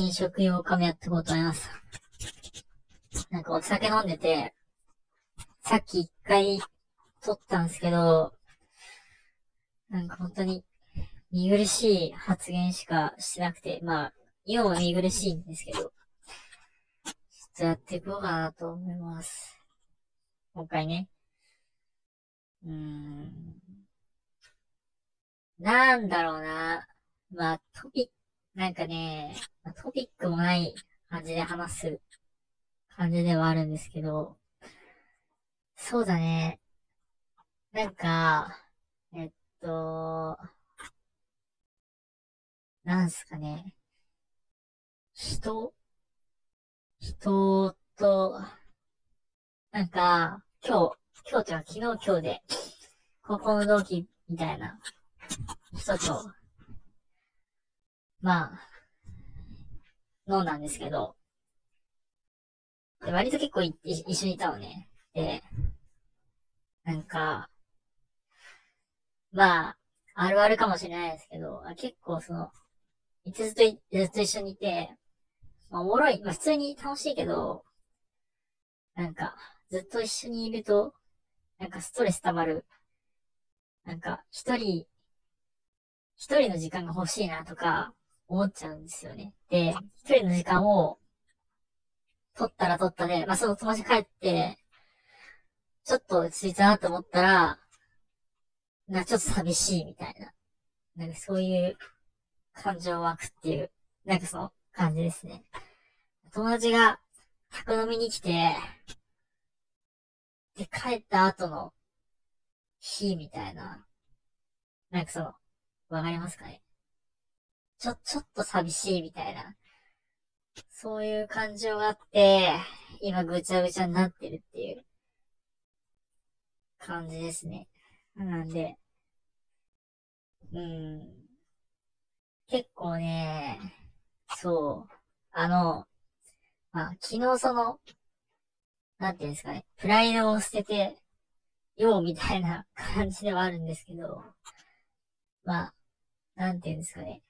転職用カメやったことあります。なんかお酒飲んでて、さっき一回撮ったんですけど、なんか本当に見苦しい発言しかしてなくて、まあ、今も見苦しいんですけど、ちょっとやっていこうかなと思います。今回ね。うーん。なんだろうな。まあ、トピッ、なんかね、トピックもない感じで話す感じではあるんですけど、そうだね。なんか、えっと、なんすかね。人？人と、なんか、今日、今日というか昨日今日で、高校の同期みたいな人と、まあ、飲んだんですけど、で割と結構い一緒にいたのね。で、なんか、まあ、あるあるかもしれないですけど、結構その、いつずっと、ずっと一緒にいて、まあ、おもろい、まあ普通に楽しいけど、なんか、ずっと一緒にいると、なんかストレス溜まる。なんか、一人、一人の時間が欲しいなとか、思っちゃうんですよね。で、一人の時間を、取ったら取ったで、まあ、その友達帰って、ちょっと落ち着いたなと思ったら、な、ちょっと寂しいみたいな。なんかそういう感情湧くっていう、なんかその感じですね。友達が宅飲みに来て、で、帰った後の日みたいな。なんかその、わかりますかね？ちょ、ちょっと寂しいみたいな。そういう感情があって、今ぐちゃぐちゃになってるっていう感じですね。なんで、うん。結構ね、そう、あの、まあ、昨日その、なんていうんですかね、プライドを捨てて、ようみたいな感じではあるんですけど、まあ、なんていうんですかね。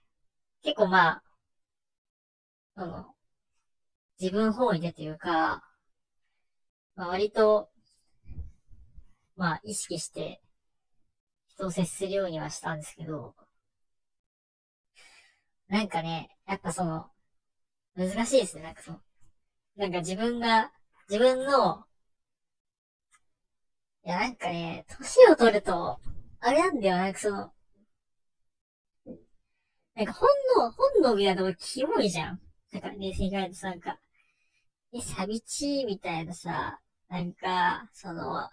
結構まあ、その、自分本位でというか、まあ割と、まあ意識して人を接するようにはしたんですけど、なんかね、やっぱその、難しいですね、なんかその、なんか自分が、自分の、いやなんかね、年を取ると、あれなんだよ、なんかその、なんか本能、本能みたいなとこキモいじゃん。なんか冷静に考えるとなんか、え、寂しいみたいなさ、なんか、その、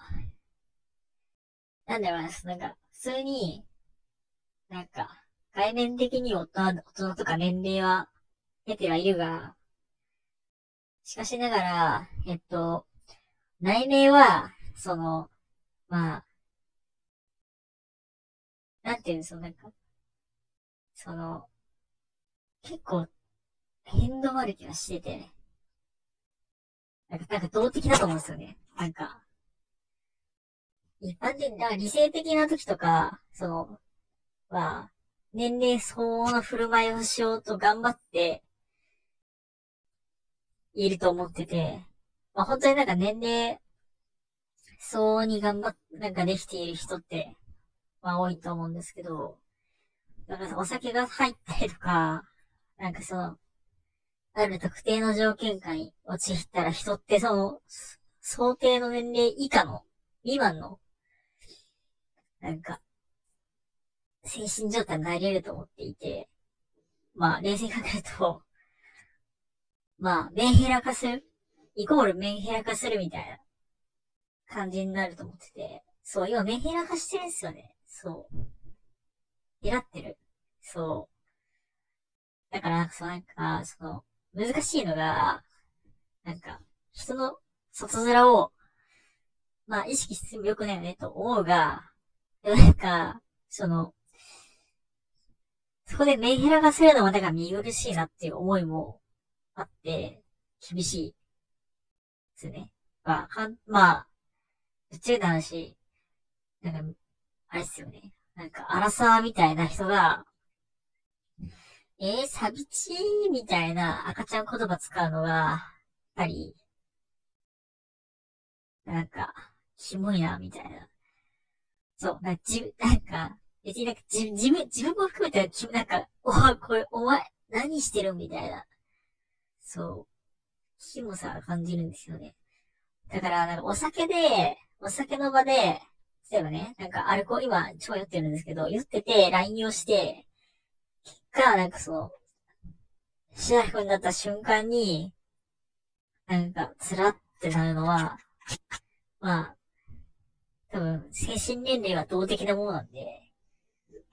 なんだろうな、なんか、普通に、なんか、概念的に大人、大人とか年齢は出てはいるが、しかしながら、えっと、内面は、その、まあ、なんていうの、そのなんか、その、結構、変動悪気はしてて、なんか、なんか動的だと思うんですよね。なんか、一般的な、理性的な時とか、その、は、年齢相応の振る舞いをしようと頑張って、いると思ってて、まあ本当になんか年齢相応に頑張っ、なんかできている人って、まあ多いと思うんですけど、だからお酒が入ったりとか、なんかその、ある特定の条件下に陥ったら人ってその、想定の年齢以下の、未満の、なんか、精神状態になれると思っていて、まあ、冷静に考えると、まあ、メンヘラ化する、イコールメンヘラ化するみたいな感じになると思ってて、そう、今メンヘラ化してるんですよね。そう。狙ってる。そう。だから、そうなんか、その、難しいのが、なんか、人の外面を、まあ、意識してもよくないよね、と思うが、でもなんか、その、そこでメンヘラがするのもなんか見苦しいなっていう思いもあって、厳しい。ですね。まあ、かん、まあ、ぶっちゃけた話、なんか、あれっすよね。なんか、アラサーみたいな人が、えー、サビチーみたいな赤ちゃん言葉使うのが、やっぱり、なんか、キモいな、みたいな。そう、なんか、じ、なんか、別になんか、じ、自分、自分も含めて、なんか、おこれ、お前、何してる？みたいな。そう。キモさ感じるんですよね。だから、なんか、お酒で、お酒の場で、例えばね、なんか、アルコール、今、超酔ってるんですけど、酔ってて、LINE をして、結果、なんかその、シラフになった瞬間に、なんか、つらってなるのは、まあ、多分、精神年齢は動的なものなんで、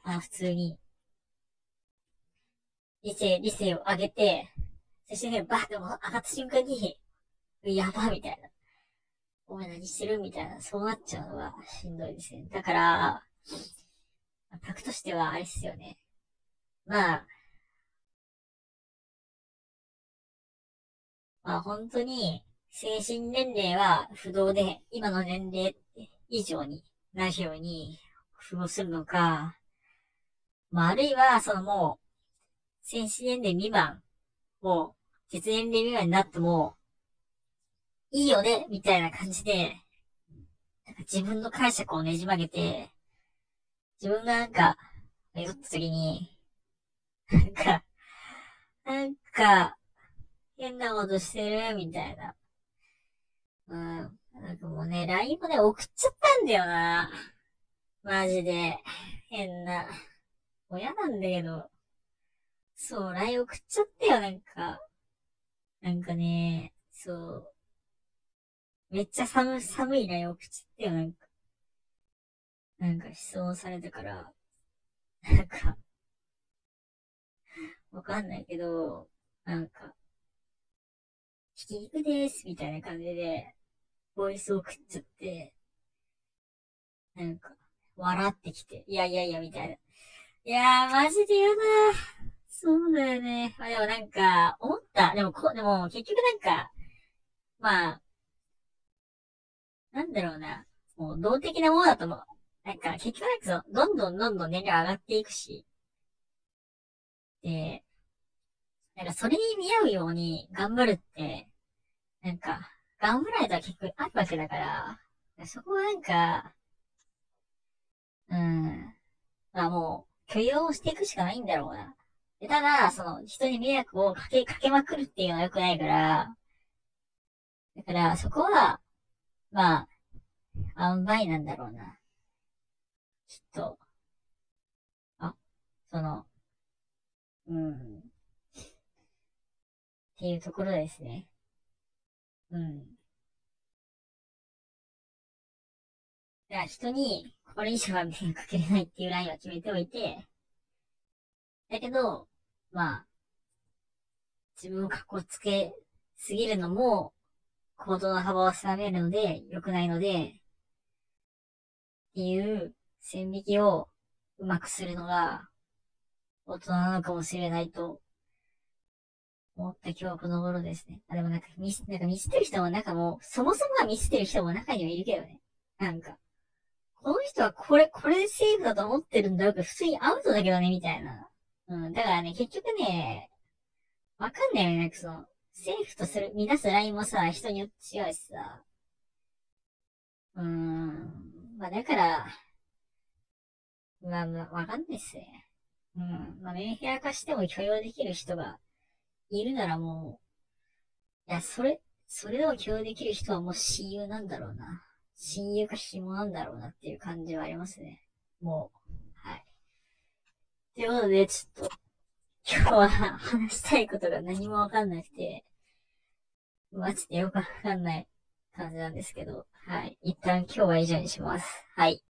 まあ普通に、理性、理性を上げて、精神年齢バーって上がった瞬間に、やばみたいな。お前何してる？みたいな、そうなっちゃうのがしんどいですね。だから、タクとしてはあれっすよね。まあ、まあ本当に、精神年齢は不動で、今の年齢以上になるように不動するのか、まああるいは、そのもう、精神年齢未満、もう、実年齢未満になっても、いいよね、みたいな感じで、なんか自分の解釈をねじ曲げて、自分がなんか、酔った時に、なんか、なんか、変なことしてるみたいな。うん。なんかもうね、LINE もね、送っちゃったんだよな。マジで。変な。もう嫌なんだけど。そう、LINE 送っちゃったよ、なんか。なんかね、そう。めっちゃ寒、寒い LINE 送っちゃったよ、なんか。なんか質問されたから。なんか、わかんないけど、なんか、ひき肉です、みたいな感じで、ボイス送っちゃって、なんか、笑ってきて、いやいやいや、みたいな。いやー、マジで嫌だ。そうだよね。まあでもなんか、思った。でもこ、でも結局なんか、まあ、だろうな。もう動的なものだと思う。なんか、結局なんか、どんどんどんどん年齢上がっていくし。で、なんかそれに見合うように頑張るって、なんか、頑張られたら結構あるわけだから、そこはなんか、うん、まあもう、許容していくしかないんだろうな。でただ、その、人に迷惑をかけ、かけまくるっていうのは良くないから、だから、そこは、まあ、塩梅なんだろうな。きっと。あ、その、うん。っていうところですね。うん。だから人に、これ以上は迷惑かけれないっていうラインは決めておいて、だけど、まあ、自分を格好つけすぎるのも、行動の幅を狭めるので、良くないので、ていう線引きをうまくするのが、大人なのかもしれないと思った今日はこの頃ですね。あ、でもなんかミス、なんかミスってる人もなんかもう、そもそもがミスってる人も中にはいるけどね。なんか、この人はこれ、これでセーフだと思ってるんだろうけど、普通にアウトだけどね、みたいな。うん、だからね、結局ね、わかんないよね、なんかその、セーフとする、乱すラインもさ、人によって違うしさ。うーん、まあだから、まあ、まあ、わかんないっすね。うん。まあ、メンヘラ化しても許容できる人がいるならもう、いや、それ、それでも共有できる人はもう親友なんだろうな。親友か紐なんだろうなっていう感じはありますね。もう、はい。ということで、ちょっと、今日は話したいことが何もわかんなくて、マジでよくわかんない感じなんですけど、はい。一旦今日は以上にします。はい。